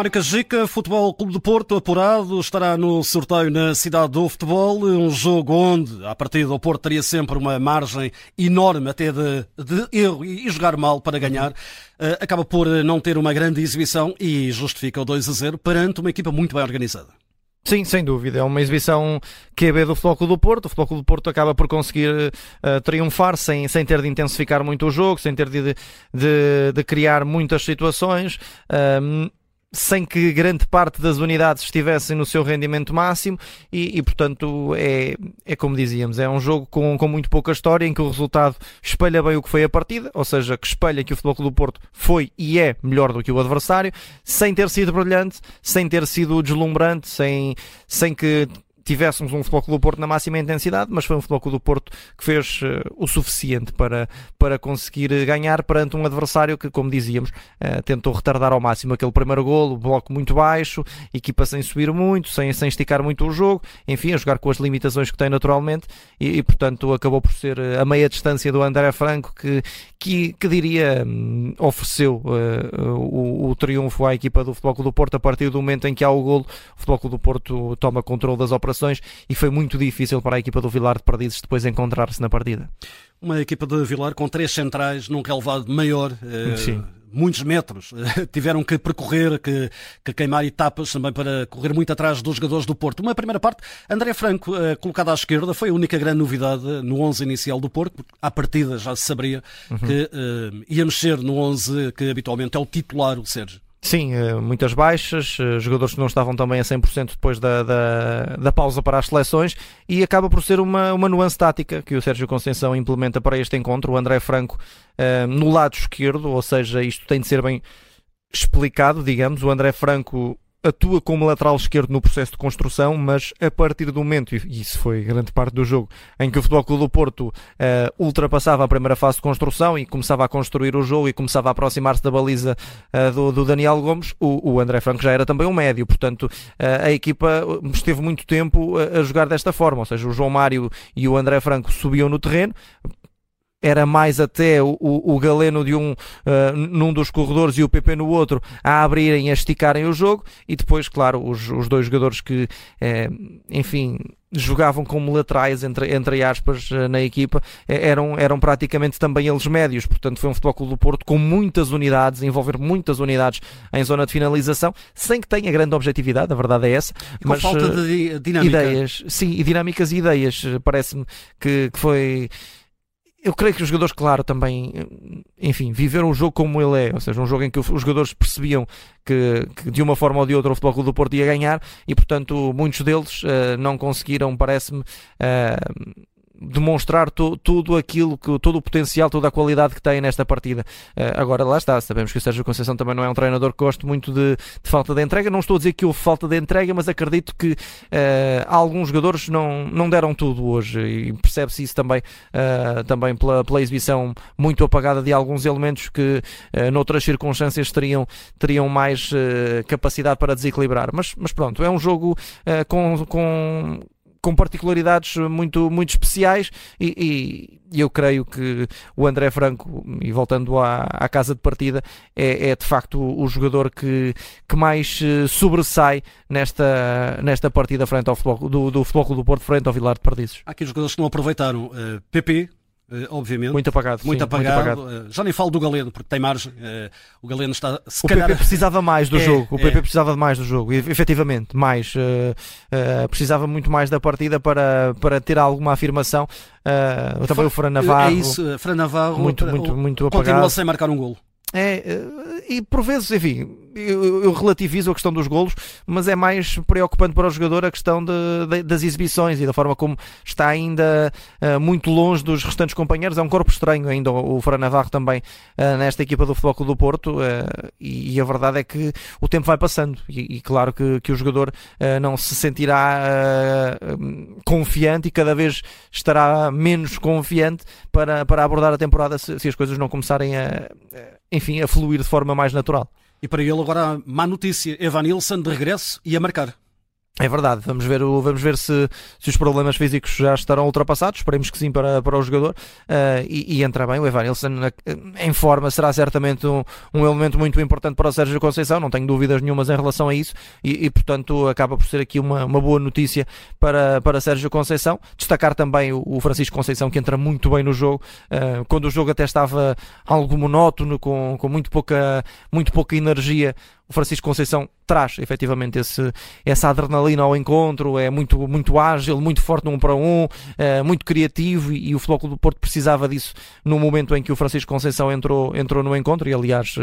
Mário Cajica, Futebol Clube do Porto, apurado, estará no sorteio na cidade do futebol, um jogo onde, a partir do Porto, teria sempre uma margem enorme até de, de erro e jogar mal para ganhar. Uh, acaba por não ter uma grande exibição e justifica o 2 a 0 perante uma equipa muito bem organizada. Sim, sem dúvida. É uma exibição QB do Futebol Clube do Porto. O Futebol Clube do Porto acaba por conseguir uh, triunfar sem, sem ter de intensificar muito o jogo, sem ter de, de, de criar muitas situações. Sem que grande parte das unidades estivessem no seu rendimento máximo e, e, portanto é, é como dizíamos, é um jogo com, com muito pouca história em que o resultado espelha bem o que foi a partida, ou seja, que espelha que o Futebol Clube do Porto foi e é melhor do que o adversário, sem ter sido brilhante, sem ter sido deslumbrante, sem, sem que tivéssemos um Futebol Clube do Porto na máxima intensidade, mas foi um Futebol Clube do Porto que fez uh, o suficiente para, para conseguir ganhar perante um adversário que, como dizíamos, uh, tentou retardar ao máximo aquele primeiro golo, bloco muito baixo, equipa sem subir muito, sem, sem esticar muito o jogo, enfim, a jogar com as limitações que tem naturalmente e, e portanto acabou por ser eh, a meia distância do André Franco que, que, que diria um, ofereceu uh, o, o, triunfo à equipa do Futebol Clube do Porto a partir do momento em que há o golo, o Futebol Clube do Porto toma controle das operações operações e foi muito difícil para a equipa do Vilar de Perdizes depois encontrar-se na partida. Uma equipa de Vilar com três centrais num relevado maior. Eh, Sim muitos metros, tiveram que percorrer, que, que, queimar etapas também para correr muito atrás dos jogadores do Porto. Uma primeira parte, André Franco, eh, colocado à esquerda, foi a única grande novidade no 11 inicial do Porto, porque à partida já se sabia uhum. que ia mexer no 11 que habitualmente é o titular, o Sérgio. Sim, eh, muitas baixas, eh, jogadores que não estavam também a 100% depois da, da, da, pausa para as seleções e acaba por ser uma, uma nuance tática que o Sérgio Conceição implementa para este encontro. O André Franco uh, no lado esquerdo, ou seja, isto tem de ser bem explicado, digamos. O André Franco atua como lateral esquerdo no processo de construção, mas a partir do momento, e isso foi grande parte do jogo, em que o Futebol Clube do Porto uh, ultrapassava a primeira fase de construção e começava a construir o jogo e começava a aproximar-se da baliza uh, do, do, Daniel Gomes, o, o, André Franco já era também um médio, portanto uh, a equipa esteve muito tempo a, a jogar desta forma, ou seja, o João Mário e o André Franco subiam no terreno, era mais até o, o, Galeno de um uh, num dos corredores e o PP no outro a abrirem e a esticarem o jogo e depois, claro, os, os dois jogadores que, eh, enfim, jogavam como laterais, entre, entre aspas, eh, na equipa, eram, eram praticamente também eles médios. Portanto, foi um Futebol Clube do Porto com muitas unidades, envolver muitas unidades em zona de finalização, sem que tenha grande objetividade, a verdade é essa. E com mas, falta de dinâmica. Ideias, sim, e dinâmicas e ideias. Parece-me que, que foi eu creio que os jogadores, claro, também, enfim, viveram o jogo como ele é, ou seja, um jogo em que os jogadores percebiam que, que de uma forma ou de outra o Futebol Clube do Porto ia ganhar e, portanto, muitos deles uh, não conseguiram, parece-me, uh, demonstrar tu, tudo aquilo, que, todo o potencial, toda a qualidade que tem nesta partida. Uh, agora lá está, sabemos que o Sérgio Conceição também não é um treinador que goste muito de, de falta de entrega. Não estou a dizer que houve falta de entrega, mas acredito que uh, alguns jogadores não, não deram tudo hoje e percebe-se isso também, uh, também pela, pela exibição muito apagada de alguns elementos que noutras circunstâncias teriam, teriam mais capacidade para desequilibrar. Mas, mas pronto, é um jogo com, com com particularidades muito, muito especiais e, e, eu creio que o André Franco, e voltando à, à casa de partida, é, é, de facto o jogador que, que mais eh, sobressai nesta, nesta partida frente ao futebol, do, do Futebol do Porto frente ao Vilar de Perdizes. Há aqui jogadores que não aproveitaram. PP, Uh, obviamente. Muito apagado. Muito, sim, apagado. Muito apagado. Uh, já nem falo do Galeno, porque tem margem. Uh, o Galeno está. o calhar... PP precisava mais do é, jogo. O PP é. precisava de mais do jogo. E, efetivamente, mais. precisava muito mais da partida para, para ter alguma afirmação. também o Fran Navarro. É isso, Fran Navarro. Muito, muito, muito apagado. Continua sem marcar um golo. É, e por vezes, enfim, eu, relativizo a questão dos golos, mas é mais preocupante para o jogador a questão de, de, das exibições e da forma como está ainda uh, muito longe dos restantes companheiros. É um corpo estranho ainda o, Fran Navarro também uh, nesta equipa do Futebol Clube do Porto uh, e, e, a verdade é que o tempo vai passando e, e claro que, que o jogador não se sentirá confiante e cada vez estará menos confiante para, para abordar a temporada se, se as coisas não começarem a, enfim, a fluir de forma mais natural. E para ele agora má notícia, Evan Nilsson de regresso e a marcar. É verdade, vamos ver, vamos ver se, se os problemas físicos já estarão ultrapassados, esperemos que sim para, para o jogador uh, e, e entra bem. O Evan Nilsson em forma será certamente um, um, elemento muito importante para o Sérgio Conceição, não tenho dúvidas nenhumas em relação a isso e, e portanto acaba por ser aqui uma, uma boa notícia para, para Sérgio Conceição. Destacar também o, o Francisco Conceição que entra muito bem no jogo, uh, quando o jogo até estava algo monótono, com, com muito, pouca, muito pouca energia o Francisco Conceição traz efetivamente esse, essa adrenalina ao encontro, é muito, muito ágil, muito forte no um para um, é, muito criativo e, e o Futebol do Porto precisava disso no momento em que o Francisco Conceição entrou, entrou no encontro e aliás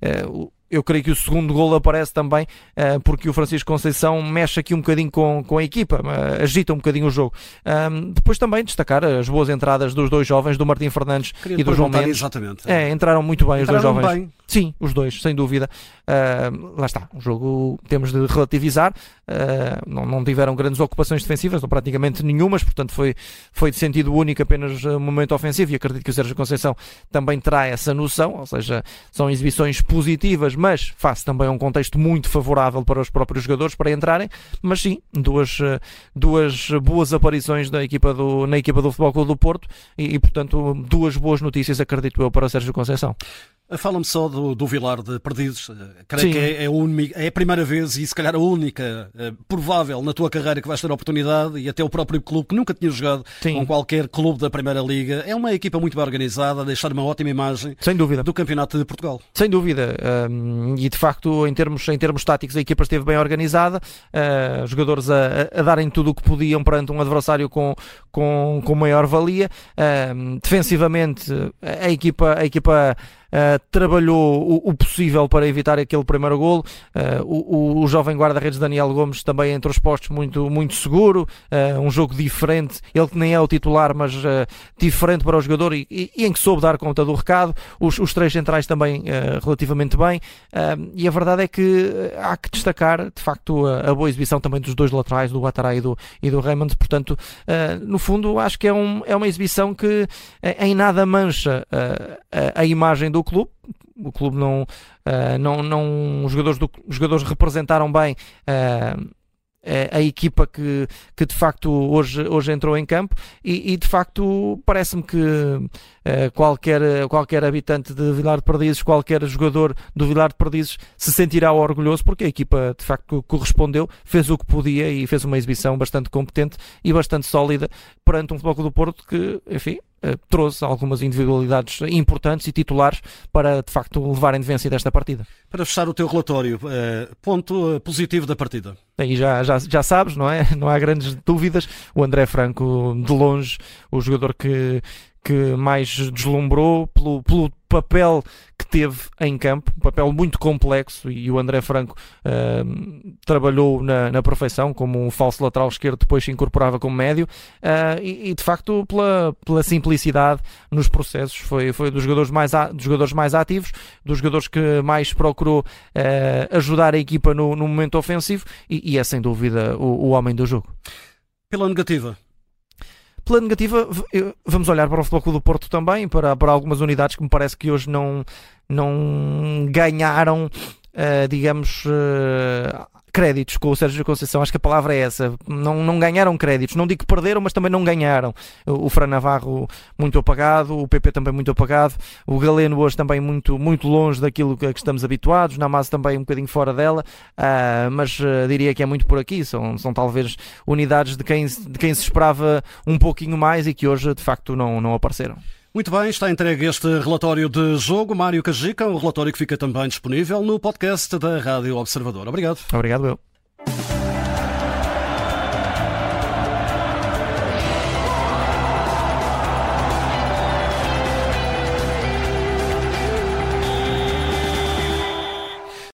é, eu creio que o segundo gol aparece também uh, porque o Francisco Conceição mexe aqui um bocadinho com, com a equipa, uh, agita um bocadinho o jogo. Um, depois também destacar as boas entradas dos dois jovens, do Martim Fernandes Queria e do João Mendes. Exatamente. É, entraram muito bem entraram os dois jovens. Bem. Sim, os dois, sem dúvida. Uh, lá está, o jogo temos de relativizar. não, não tiveram grandes ocupações defensivas, não praticamente nenhumas, portanto foi, foi de sentido único apenas um momento ofensivo e acredito que o Sérgio Conceição também terá essa noção, ou seja, são exibições positivas, mas face também um contexto muito favorável para os próprios jogadores para entrarem, mas sim, duas, eh, duas boas aparições da equipa do, na equipa do Futebol Clube do Porto e, e, portanto, duas boas notícias, acredito eu, para Sérgio Conceição. Fala-me só do, do Vilar de Perdidos. Eh, creio Sim. que é, é, é, a primeira vez e se calhar a única é, provável na tua carreira que vais ter a oportunidade e até o próprio clube que nunca tinha jogado Sim. com qualquer clube da Primeira Liga. É uma equipa muito bem organizada, deixar uma ótima imagem Sem dúvida. do Campeonato de Portugal. Sem dúvida. Um, e de facto, em termos, em termos táticos, a equipa esteve bem organizada, uh, jogadores a, a, darem tudo o que podiam perante um adversário com, com, com maior valia. Uh, defensivamente, a equipa, a equipa uh, trabalhou o, o, possível para evitar aquele primeiro golo. Uh, o, o, jovem guarda-redes Daniel Gomes também entre os postos muito, muito seguro, uh, um jogo diferente, ele que nem é o titular, mas diferente para o jogador e, e, e, em que soube dar conta do recado. Os, os três centrais também relativamente bem. e a verdade é que há que destacar, de facto, a, a boa exibição também dos dois laterais, do Guatará e do, e do Raymond. Portanto, no fundo, acho que é, um, é uma exibição que em nada mancha a, a imagem do clube. O clube não, uh, não, não os jogadores, do, os jogadores representaram bem a equipa que, que de facto hoje, hoje entrou em campo. E, e de facto parece-me que uh, qualquer, qualquer habitante de Vilar de Perdizes, qualquer jogador do Vilar de Perdizes se sentirá orgulhoso porque a equipa de facto correspondeu, fez o que podia e fez uma exibição bastante competente e bastante sólida perante um Futebol do Porto que, enfim, eh, trouxe algumas individualidades importantes e titulares para, de facto, levarem de vencida esta partida. Para fechar o teu relatório, eh, ponto eh, positivo da partida. Aí já, já, já sabes, não é? Não há grandes dúvidas. O André Franco, de longe, o jogador que, que mais deslumbrou pelo, pelo papel que teve em campo, um papel muito complexo e o André Franco uh, trabalhou na, na, perfeição como um falso lateral esquerdo, depois se incorporava como médio uh, e, e, de facto pela, pela simplicidade nos processos foi, foi dos, jogadores mais, dos jogadores mais ativos, dos jogadores que mais procurou uh, ajudar a equipa no, no momento ofensivo e, e, é sem dúvida o, o homem do jogo. Pela negativa, pela negativa, vamos olhar para o Futebol Clube do Porto também, para, para algumas unidades que me parece que hoje não, não ganharam, uh, digamos, uh, créditos com o Sérgio Conceição, acho que a palavra é essa. Não, não ganharam créditos, não digo que perderam, mas também não ganharam. O, Fran Navarro muito apagado, o PP também muito apagado, o Galeno hoje também muito, muito longe daquilo que, que estamos habituados, Namaz também um bocadinho fora dela, uh, mas uh, diria que é muito por aqui. São, são talvez unidades de quem, de quem se esperava um pouquinho mais e que hoje de facto não, não apareceram. Muito bem, está entregue este relatório de jogo, Mário Cajica, um relatório que fica também disponível no podcast da Rádio Observador. Obrigado. Obrigado, eu.